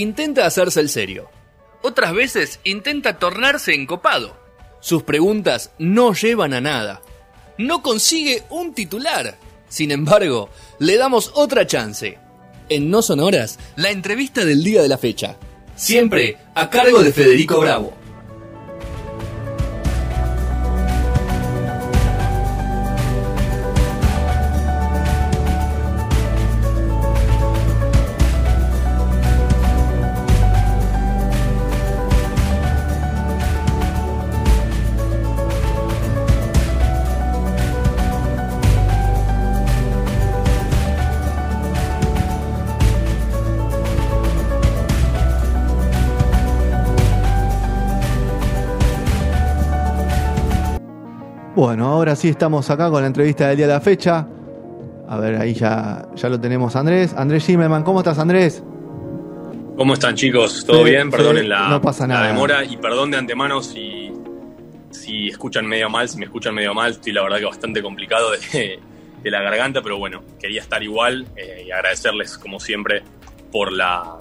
intenta hacerse el serio. Otras veces intenta tornarse encopado. Sus preguntas no llevan a nada. No consigue un titular. Sin embargo, le damos otra chance. En No Sonoras, la entrevista del día de la fecha. Siempre a cargo de Federico Bravo. Bueno, ahora sí estamos acá con la entrevista del día de la fecha. A ver, ahí ya, ya lo tenemos Andrés. Andrés Zimmerman, ¿cómo estás Andrés? ¿Cómo están chicos? ¿Todo bien? Perdonen la, no pasa la nada. demora y perdón de antemano si, si escuchan medio mal, si me escuchan medio mal, estoy la verdad que bastante complicado de, de la garganta, pero bueno, quería estar igual eh, y agradecerles como siempre por la,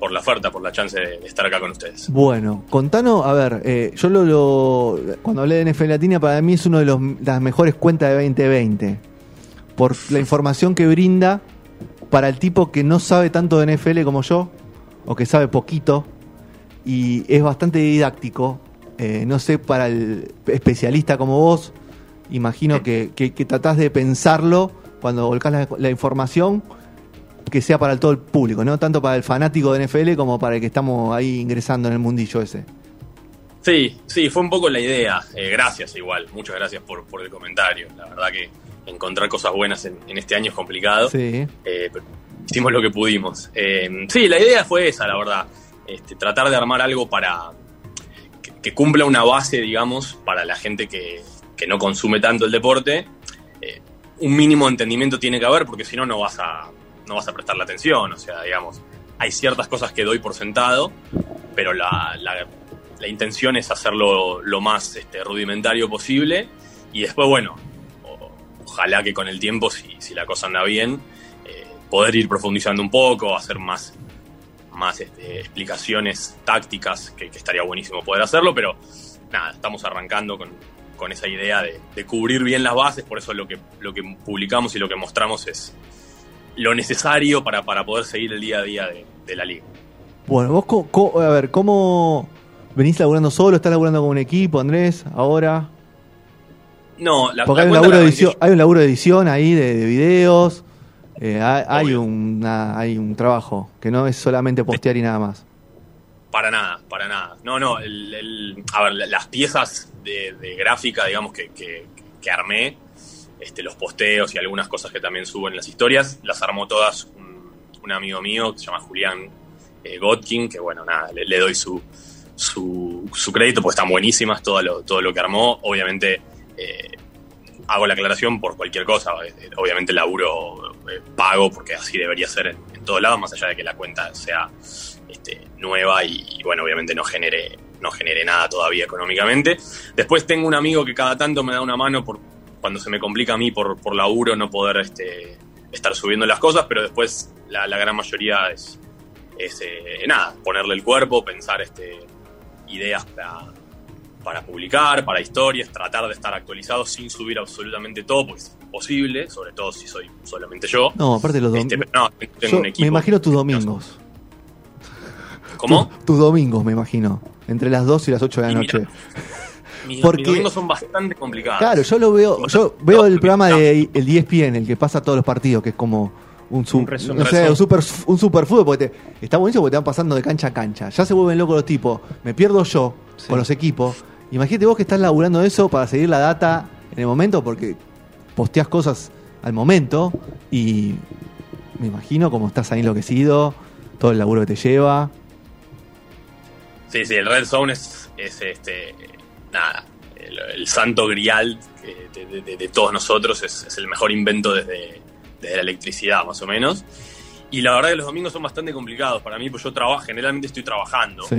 por la oferta, por la chance de, estar acá con ustedes. Bueno, contanos, a ver, eh, yo lo, cuando hablé de NFL Latina, para mí es una de las mejores cuentas de 2020. Por la información que brinda para el tipo que no sabe tanto de NFL como yo, o que sabe poquito, y es bastante didáctico. Eh, no sé, para el especialista como vos, imagino que, que, tratás de pensarlo cuando volcás la información que sea para todo el público, no tanto para el fanático de NFL como para el que estamos ahí ingresando en el mundillo ese. Sí, sí, fue un poco la idea. Eh, gracias igual, muchas gracias por, por el comentario. La verdad que encontrar cosas buenas en, en este año es complicado. Sí. Eh, pero hicimos lo que pudimos. Eh, sí, la idea fue esa, la verdad. Este, tratar de armar algo para que, que cumpla una base, digamos, para la gente que, que no consume tanto el deporte. Un mínimo entendimiento tiene que haber, porque si no, no vas a no vas a prestarle atención. O sea, digamos, hay ciertas cosas que doy por sentado, pero la, la- la intención es hacerlo lo más este, rudimentario posible. Y después, bueno, ojalá que con el tiempo, si, si la cosa anda bien, eh, poder ir profundizando un poco, hacer más, más este, explicaciones tácticas, que, que estaría buenísimo poder hacerlo, pero nada, estamos arrancando con, con esa idea de, de cubrir bien las bases, por eso lo que, lo que publicamos y lo que mostramos es lo necesario para, para poder seguir el día a día de, de la liga. Bueno, vos, co- co- a ver, ¿cómo venís laburando solo? ¿Estás laburando con un equipo, Andrés, ahora? No, la, Porque hay un, laburo la de arranqué edición, hay un laburo de edición ahí de, de videos. eh, hay, una- hay un trabajo que no es solamente postear y nada más. Para nada, para nada. No, no, el, el- a ver, la- las piezas de, de gráfica, digamos, que, que- que armé, este, los posteos y algunas cosas que también subo en las historias, las armó todas un, amigo mío que se llama Julián eh, Godkin, que bueno, nada, le, doy su, su, crédito, porque están buenísimas todo lo, todo lo que armó. Obviamente, eh, hago la aclaración por cualquier cosa. eh, Obviamente, laburo eh, pago, porque así debería ser en, en todos lados, más allá de que la cuenta sea este, nueva y, y, bueno, obviamente no genere, no genere nada todavía económicamente. Después tengo un amigo que cada tanto me da una mano por cuando se me complica a mí por, por laburo no poder este, estar subiendo las cosas, pero después la, la gran mayoría es, es eh, nada, ponerle el cuerpo, pensar este, ideas para, para publicar, para historias, tratar de estar actualizado sin subir absolutamente todo, porque es imposible, sobre todo si soy solamente yo. No, aparte los Este, domingos. no, tengo un equipo. me imagino tus domingos. ¿Cómo? Tu- tus domingos, me imagino. Entre las 2 y las 8 de la Y noche. mira, Mis, Porque- mis domingos son bastante complicados. Claro, yo lo veo, yo veo el programa de el ESPN, el que pasa todos los partidos, que es como un, Un resumen. no sé, un super un super fútbol, porque te- está buenísimo porque te van pasando de cancha a cancha. Ya se vuelven locos los tipos. Me pierdo yo Sí. con los equipos. Imagínate vos que estás laburando eso para seguir la data en el momento, porque posteas cosas al momento y me imagino como estás ahí enloquecido, todo el laburo que te lleva. Sí, sí, el Red Zone es, es este, nada, el, el santo grial de, de- de- de todos nosotros, es, es el mejor invento desde, desde la electricidad, más o menos. Y la verdad que los domingos son bastante complicados para mí, pues yo trabajo, generalmente estoy trabajando, Sí.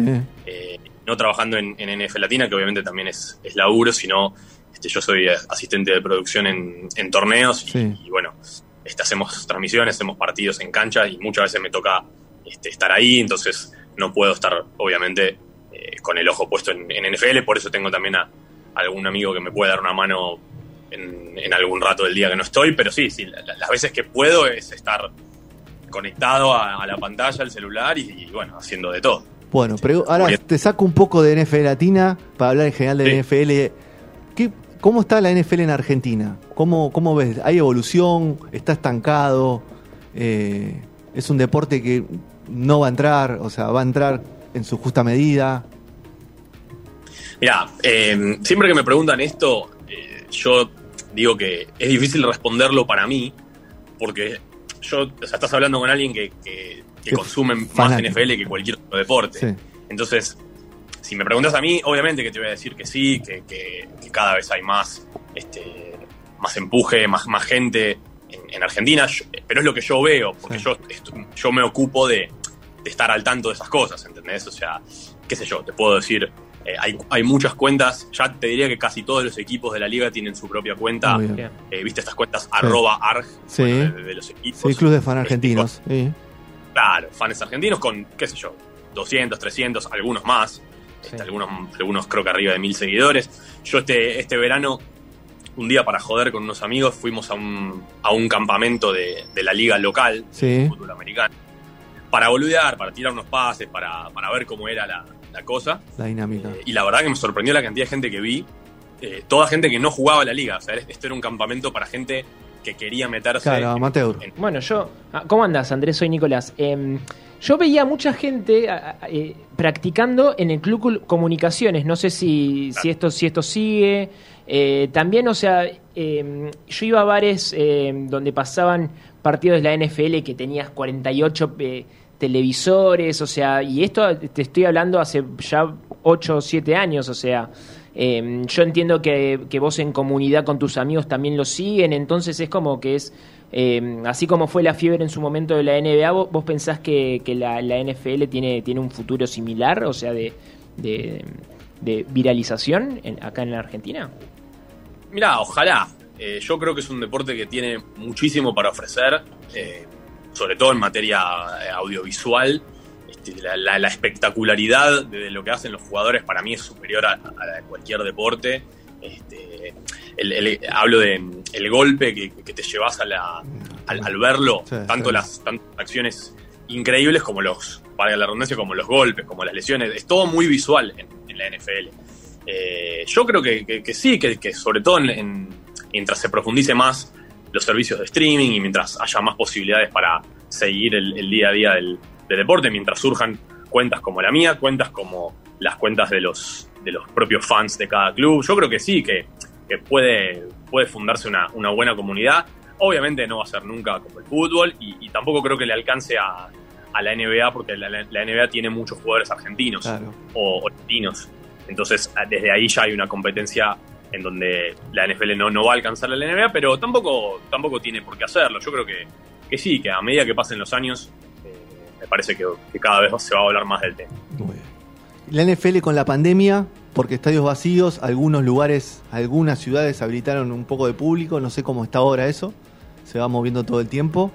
eh, no trabajando en, en NF Latina, que obviamente también es, es laburo, sino este, yo soy eh, asistente de producción en, en torneos y, Sí. y bueno, este, hacemos transmisiones, hacemos partidos en cancha y muchas veces me toca este, estar ahí, entonces no puedo estar, obviamente, eh, con el ojo puesto en, NFL, por eso tengo también a, algún amigo que me puede dar una mano en, algún rato del día que no estoy, pero sí, sí, las veces que puedo es estar conectado a, la pantalla, al celular y, bueno, haciendo de todo. Bueno, pero ahora te saco un poco de NFL Latina para hablar en general de NFL. ¿Qué, ¿Cómo está la NFL en Argentina? ¿Cómo, cómo ves? ¿Hay evolución? ¿Está estancado? Eh, ¿Es un deporte que no va a entrar? O sea, va a entrar en su justa medida. Mira, eh, siempre que me preguntan esto, eh, yo digo que es difícil responderlo para mí, porque yo, o sea, estás hablando con alguien que, que, consume más NFL que cualquier otro deporte. Entonces, si me preguntas a mí, obviamente que te voy a decir que sí, que, que, cada vez hay más, este, más empuje, más, más gente en, Argentina, pero es lo que yo veo, porque yo, yo me ocupo de estar al tanto de esas cosas, ¿entendés? O sea, qué sé yo, te puedo decir, eh, hay, hay, muchas cuentas, ya te diría que casi todos los equipos de la liga tienen su propia cuenta. Eh, ¿Viste estas cuentas arroba arg de, los equipos? Sí, club de fan argentinos. Claro, fans argentinos con, qué sé yo, 200, 300, algunos más. Este, algunos, algunos creo que arriba de mil seguidores. Yo este, este verano, un día para joder con unos amigos, fuimos a un, a un campamento de, de la liga local, de fútbol americano para boludear, para tirar unos pases, para, ver cómo era la, cosa. La dinámica. Eh, y la verdad que me sorprendió la cantidad de gente que vi. Eh, toda gente que no jugaba la liga. O sea, esto era un campamento para gente que quería meterse. Claro, amateur. Bueno, yo. Ah, ¿Cómo andas, Andrés? Soy Nicolás. Em, yo veía mucha gente eh, practicando en el Club Comunicaciones. No sé si, si, esto, si esto sigue. También, o sea, em, yo iba a bares em, donde pasaban partidos de la NFL que tenías 48 televisores, o sea, y esto te estoy hablando hace ya 8 o 7 años, o sea, em, yo entiendo que, vos en comunidad con tus amigos también lo siguen, entonces es como que es, em, así como fue la fiebre en su momento de la NBA, vos, pensás que, la, NFL tiene, tiene un futuro similar, o sea, de, de, viralización acá en la Argentina. Mira, ojalá. Eh, yo creo que es un deporte que tiene muchísimo para ofrecer. Eh, sobre todo en materia eh, audiovisual. Este, la, espectacularidad de lo que hacen los jugadores para mí es superior a, la de cualquier deporte. Este, hablo de el golpe que, te llevas a la, al, verlo, tanto las acciones increíbles como los, para la redundancia, como los golpes, como las lesiones. Es todo muy visual en, la NFL. Eh, yo creo que, sí, que, sobre todo mientras se profundice más los servicios de streaming y mientras haya más posibilidades para seguir el, día a día del, deporte, mientras surjan cuentas como la mía, cuentas como las cuentas de los, de los propios fans de cada club. Yo creo que sí, que, puede, puede fundarse una, buena comunidad. Obviamente no va a ser nunca como el fútbol y, tampoco creo que le alcance a, la NBA porque la, NBA tiene muchos jugadores argentinos o, o latinos. Entonces, desde ahí ya hay una competencia en donde la NFL no, no va a alcanzar a la NBA, pero tampoco, tampoco tiene por qué hacerlo. Yo creo que, que sí, que a medida que pasen los años, eh, me parece que, cada vez se va a hablar más del tema. La NFL con la pandemia, porque estadios vacíos, algunos lugares, algunas ciudades habilitaron un poco de público, no sé cómo está ahora eso, se va moviendo todo el tiempo,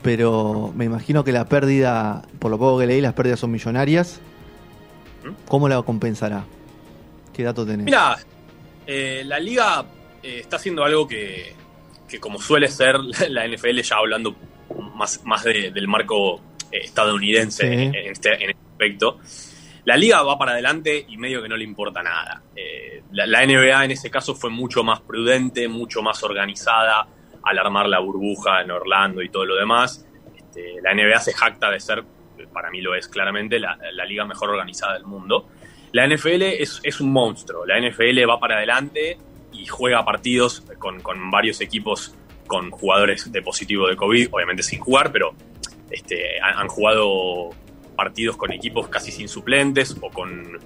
pero me imagino que la pérdida, por lo poco que leí, las pérdidas son millonarias. ¿Mm? ¿Cómo la compensará? ¿Qué dato tenés? Mira, eh, la liga eh, está haciendo algo que, como suele ser la NFL, ya hablando más, más del marco eh, estadounidense este, en, este, aspecto, la liga va para adelante y medio que no le importa nada. La, NBA en ese caso fue mucho más prudente, mucho más organizada al armar la burbuja en Orlando y todo lo demás. Este, la NBA se jacta de ser, para mí lo es claramente, la liga mejor organizada del mundo. La NFL es, un monstruo. La NFL va para adelante y juega partidos con, varios equipos con jugadores de positivo de COVID, obviamente sin jugar, pero este, han, jugado partidos con equipos casi sin suplentes o, con,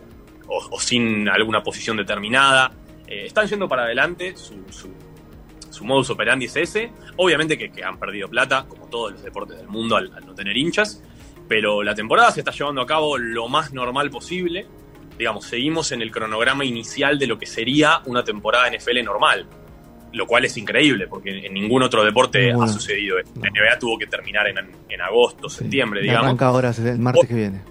o, sin alguna posición determinada. Eh, están yendo para adelante, su, su, modus operandi es ese. Obviamente que, han perdido plata, como todos los deportes del mundo, al no tener hinchas, pero la temporada se está llevando a cabo lo más normal posible digamos, seguimos en el cronograma inicial de lo que sería una temporada NFL normal. lo cual es increíble, porque en ningún otro deporte ha sucedido. La No. NBA tuvo que terminar en, en agosto, Sí. septiembre, digamos. Arranca ahora el martes Oh. que viene.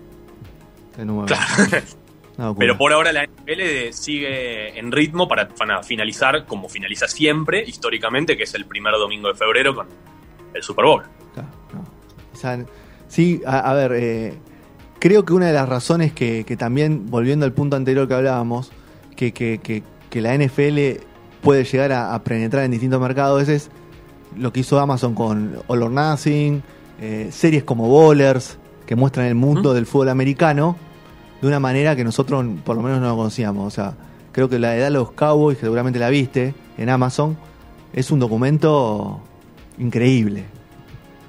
De nuevo. Claro. Pero por ahora la NFL sigue en ritmo para, para finalizar como finaliza siempre, históricamente, que es el primer domingo de febrero con el Super Bowl. Claro, no. O sea, sí, a, a ver, eh, creo que una de las razones que, que también, volviendo al punto anterior que hablábamos, que, que, que- que la NFL puede llegar a, a penetrar en distintos mercados, es lo que hizo Amazon con All or Nothing, eh, series como Bowlers, que muestran el mundo del fútbol americano de una manera que nosotros por lo menos no lo conocíamos. O sea, creo que la edad de los Cowboys, que seguramente la viste en Amazon, es un documento increíble.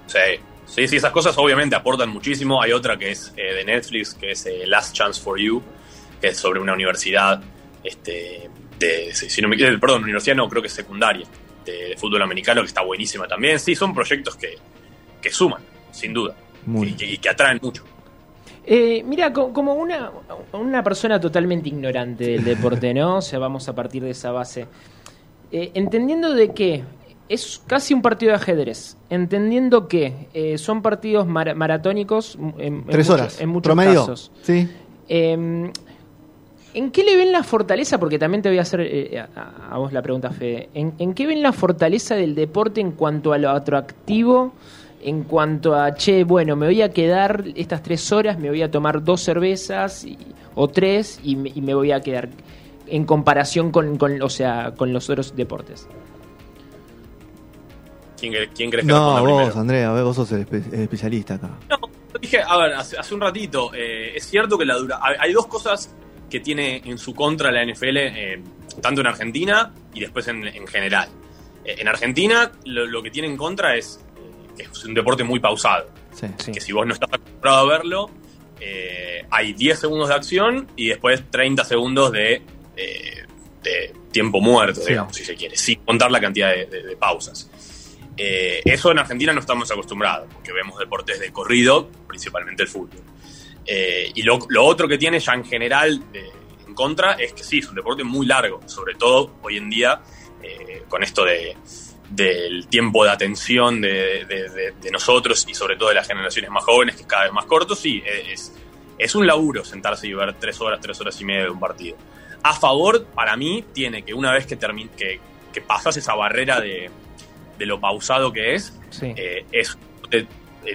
Sí, sí, sí, esas cosas obviamente aportan muchísimo. Hay otra que es eh, de Netflix, que es eh, Last Chance for You, que es sobre una universidad, este, de, si no me equivoco, perdón, universidad no, creo que es secundaria, de, de fútbol americano, que está buenísima también. Sí, son proyectos que, que suman, sin duda, Muy y, que- y que atraen mucho. Eh, mira, co- como una, una persona totalmente ignorante del deporte, ¿no? O sea, vamos a partir de esa base. Eh, entendiendo de que es casi un partido de ajedrez, entendiendo que eh, son partidos mar- maratónicos en, en Tres mucho- horas. en muchos Promedio. casos. Sí. Eh, ¿En qué le ven la fortaleza? Porque también te voy a hacer eh, a, a vos la pregunta, Fede. ¿En, en qué ven la fortaleza del deporte en cuanto a lo atractivo? En cuanto a, che, bueno, me voy a quedar estas tres horas, me voy a tomar dos cervezas y- o tres y me, y me voy a quedar en comparación con, con, o sea, con los otros deportes. ¿Quién, cre- quién crees que No, vos, primero? Andrea, vos sos el, espe- el especialista acá. No, dije, a ver, hace, hace un ratito, eh, es cierto que la dura. Hay, dos cosas que tiene en su contra la NFL, eh, tanto en Argentina y después en, en general. Eh, en Argentina, lo, lo que tiene en contra es que es un deporte muy pausado. Sí. Sí. Que si vos no estás acostumbrado a verlo, hay 10 segundos de acción y después 30 segundos de, de tiempo muerto, Sí. digamos, si se quiere, sin contar la cantidad de, de- de pausas. Eh, eso en Argentina no estamos acostumbrados, porque vemos deportes de corrido, principalmente el fútbol. Eh, y lo, otro que tiene ya en general en contra es que sí, es un deporte muy largo, sobre todo hoy en día eh, con esto de, del tiempo de atención de, nosotros y sobre todo de las generaciones más jóvenes, que es cada vez más corto, sí, es, es un laburo sentarse y ver tres horas, tres horas y media de un partido. A favor, para mí, tiene que una vez que, que, que pasas esa barrera de, de lo pausado que es, Sí. eh, es eh,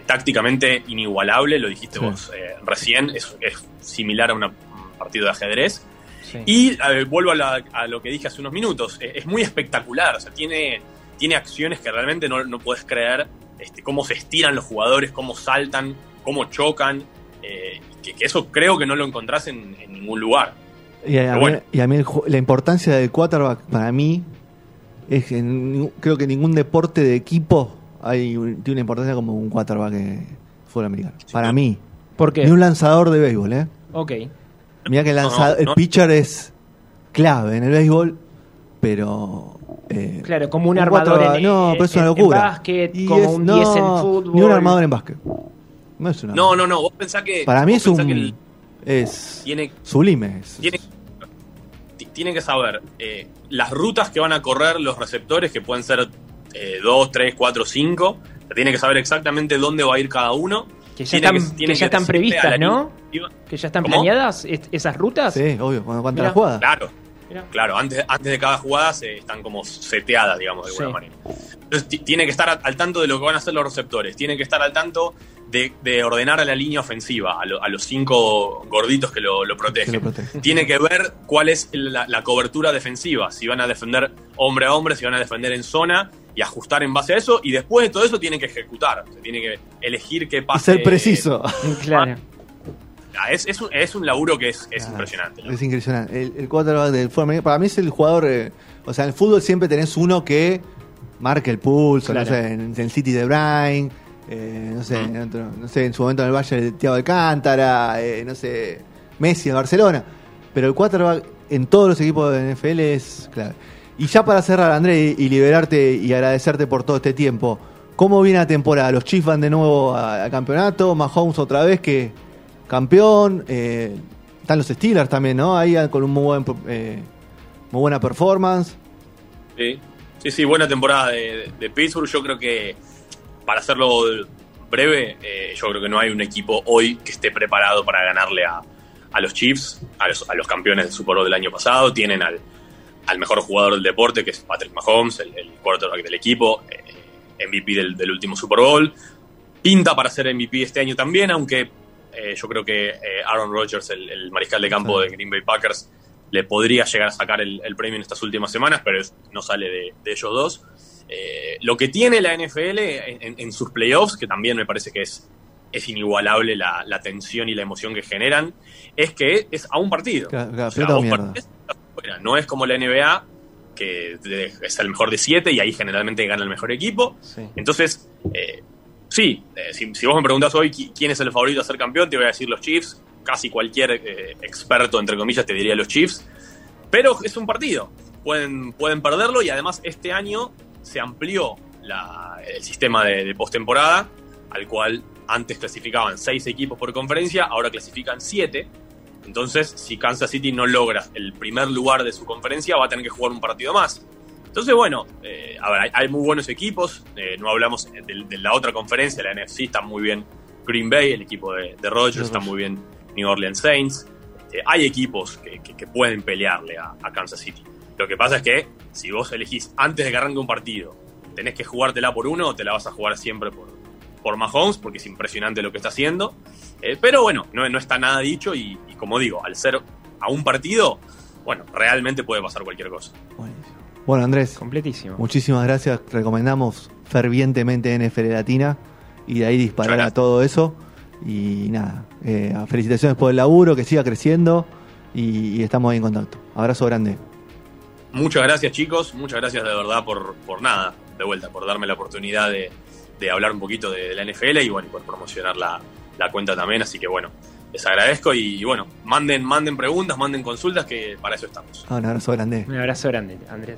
tácticamente inigualable, lo dijiste Sí. vos eh, recién, es, es similar a una- un partido de ajedrez. sí. Y eh, vuelvo a, la- a lo que dije hace unos minutos, es muy espectacular, o sea, tiene, tiene acciones que realmente no, no puedes creer, este, cómo se estiran los jugadores, cómo saltan, cómo chocan, eh, que, que eso creo que no lo encontrás en, en ningún lugar. Y a, mí, bueno. y a mí el ju- la importancia del quarterback para mí es que en creo que en ningún deporte de equipo hay un- tiene una importancia como un quarterback en fútbol americano. para no. mí. ¿Por qué? Ni un lanzador de béisbol, ¿eh? Ok. Mira que el, No, lanzador, no, no. el pitcher es clave en el béisbol, pero... eh, Claro, como un un armador en, no, pero es una en locura. básquet, Y como es- un no, 10 en fútbol. Ni un armador en básquet. No es una No, no, no, vos pensás que... Para mí es un... pensás que el- Es tiene, sublime. es- tiene, ti- tiene que saber eh, las rutas que van a correr los receptores, que pueden ser 2, 3, 4, 5. Tiene que saber exactamente dónde va a ir cada uno. Que ya están, tiene que ya están decirle a previstas, ¿no? iniciativa- Que ya están ¿Cómo? planeadas esas rutas. Sí, obvio, cuando cuenta Mirá. la jugada. Claro, Claro. Antes, antes de cada jugada se están como seteadas, digamos, de alguna Sí. manera. Entonces ti- tiene que estar al tanto de lo que van a hacer los receptores. Tiene que estar al tanto de, de ordenar a la línea ofensiva, a, lo- a los cinco gorditos que lo, lo Que protegen. lo protege. tiene que ver cuál es la, la cobertura defensiva, si van a defender hombre a hombre, si van a defender en zona y ajustar en base a eso y después de todo eso tiene que ejecutar, o sea, tiene que elegir qué Y pase. ser preciso. Claro. Ah, Es, es, un, es un laburo que es, es Ah, impresionante. ¿no? Es impresionante. El, el quarterback del fútbol para mí es el jugador. eh, o sea, en el fútbol siempre tenés uno que marque el pulso. Claro. No sé, en, en el City de Brian. eh, no, sé, Mm. en otro- no sé, en su momento en el Valle de Thiago Alcántara. eh, no sé, Messi en Barcelona. Pero el quarterback en todos los equipos de NFL es clave. Y ya para cerrar, André, y, y liberarte y agradecerte por todo este tiempo. ¿Cómo viene la temporada? ¿Los Chiefs van de nuevo al campeonato? ¿Mahomes otra vez que campeón? Eh, están los Steelers también, ¿no? Ahí con un muy, buen, eh, muy buena performance. Sí. Sí, sí, buena temporada de, Pittsburgh. Yo creo que, para hacerlo breve, eh, yo creo que no hay un equipo hoy que esté preparado para ganarle a, a los Chiefs, a los, campeones del Super Bowl del año pasado. Tienen al, al mejor jugador del deporte, que es Patrick Mahomes, el, el quarterback del equipo, eh, MVP del, último Super Bowl. Pinta para ser MVP este año también, aunque eh, yo creo que eh, Aaron Rodgers, el, el, mariscal de campo sí. de Green Bay Packers, le podría llegar a sacar el, el premio en estas últimas semanas, pero es, no sale de, de ellos dos. Eh, lo que tiene la NFL en, en, sus playoffs, que también me parece que es, es inigualable la, la, tensión y la emoción que generan, es que es a un partido. Claro, claro, o sea, partidos, no es como la NBA, que es el mejor de siete y ahí generalmente gana el mejor equipo. Sí. Entonces, eh, sí, eh, si, vos me preguntás hoy quién es el favorito a ser campeón, te voy a decir los Chiefs. Casi cualquier eh, experto, entre comillas, te diría los Chiefs. Pero es un partido. Pueden, pueden perderlo y además este año se amplió la, el sistema de, de postemporada, al cual antes clasificaban seis equipos por conferencia, ahora clasifican siete. Entonces, si Kansas City no logra el primer lugar de su conferencia, va a tener que jugar un partido más. Entonces, bueno, eh, a ver, hay, hay, muy buenos equipos. Eh, no hablamos de, de, la otra conferencia, la NFC está muy bien. Green Bay, el equipo de, de Rodgers, está muy bien. New Orleans Saints. Eh, hay equipos que, que, que pueden pelearle a, a, Kansas City. Lo que pasa es que si vos elegís antes de que arranque un partido, tenés que jugártela por uno o te la vas a jugar siempre por, por Mahomes, porque es impresionante lo que está haciendo. Eh, pero bueno, no, no, está nada dicho y, y, como digo, al ser a un partido, bueno, realmente puede pasar cualquier cosa. Buenísimo. Bueno, Andrés, completísimo. Muchísimas gracias. Recomendamos fervientemente NFL Latina y de ahí disparar a todo eso. Y nada, eh, felicitaciones por el laburo, que siga creciendo y, y, estamos ahí en contacto. Abrazo grande. Muchas gracias, chicos. Muchas gracias de verdad por, por nada, de vuelta, por darme la oportunidad de, de hablar un poquito de, de, la NFL y bueno, y por promocionar la, la cuenta también. Así que bueno, les agradezco y, bueno, manden, manden preguntas, manden consultas, que para eso estamos. Ah, un abrazo grande. Un abrazo grande, Andrés.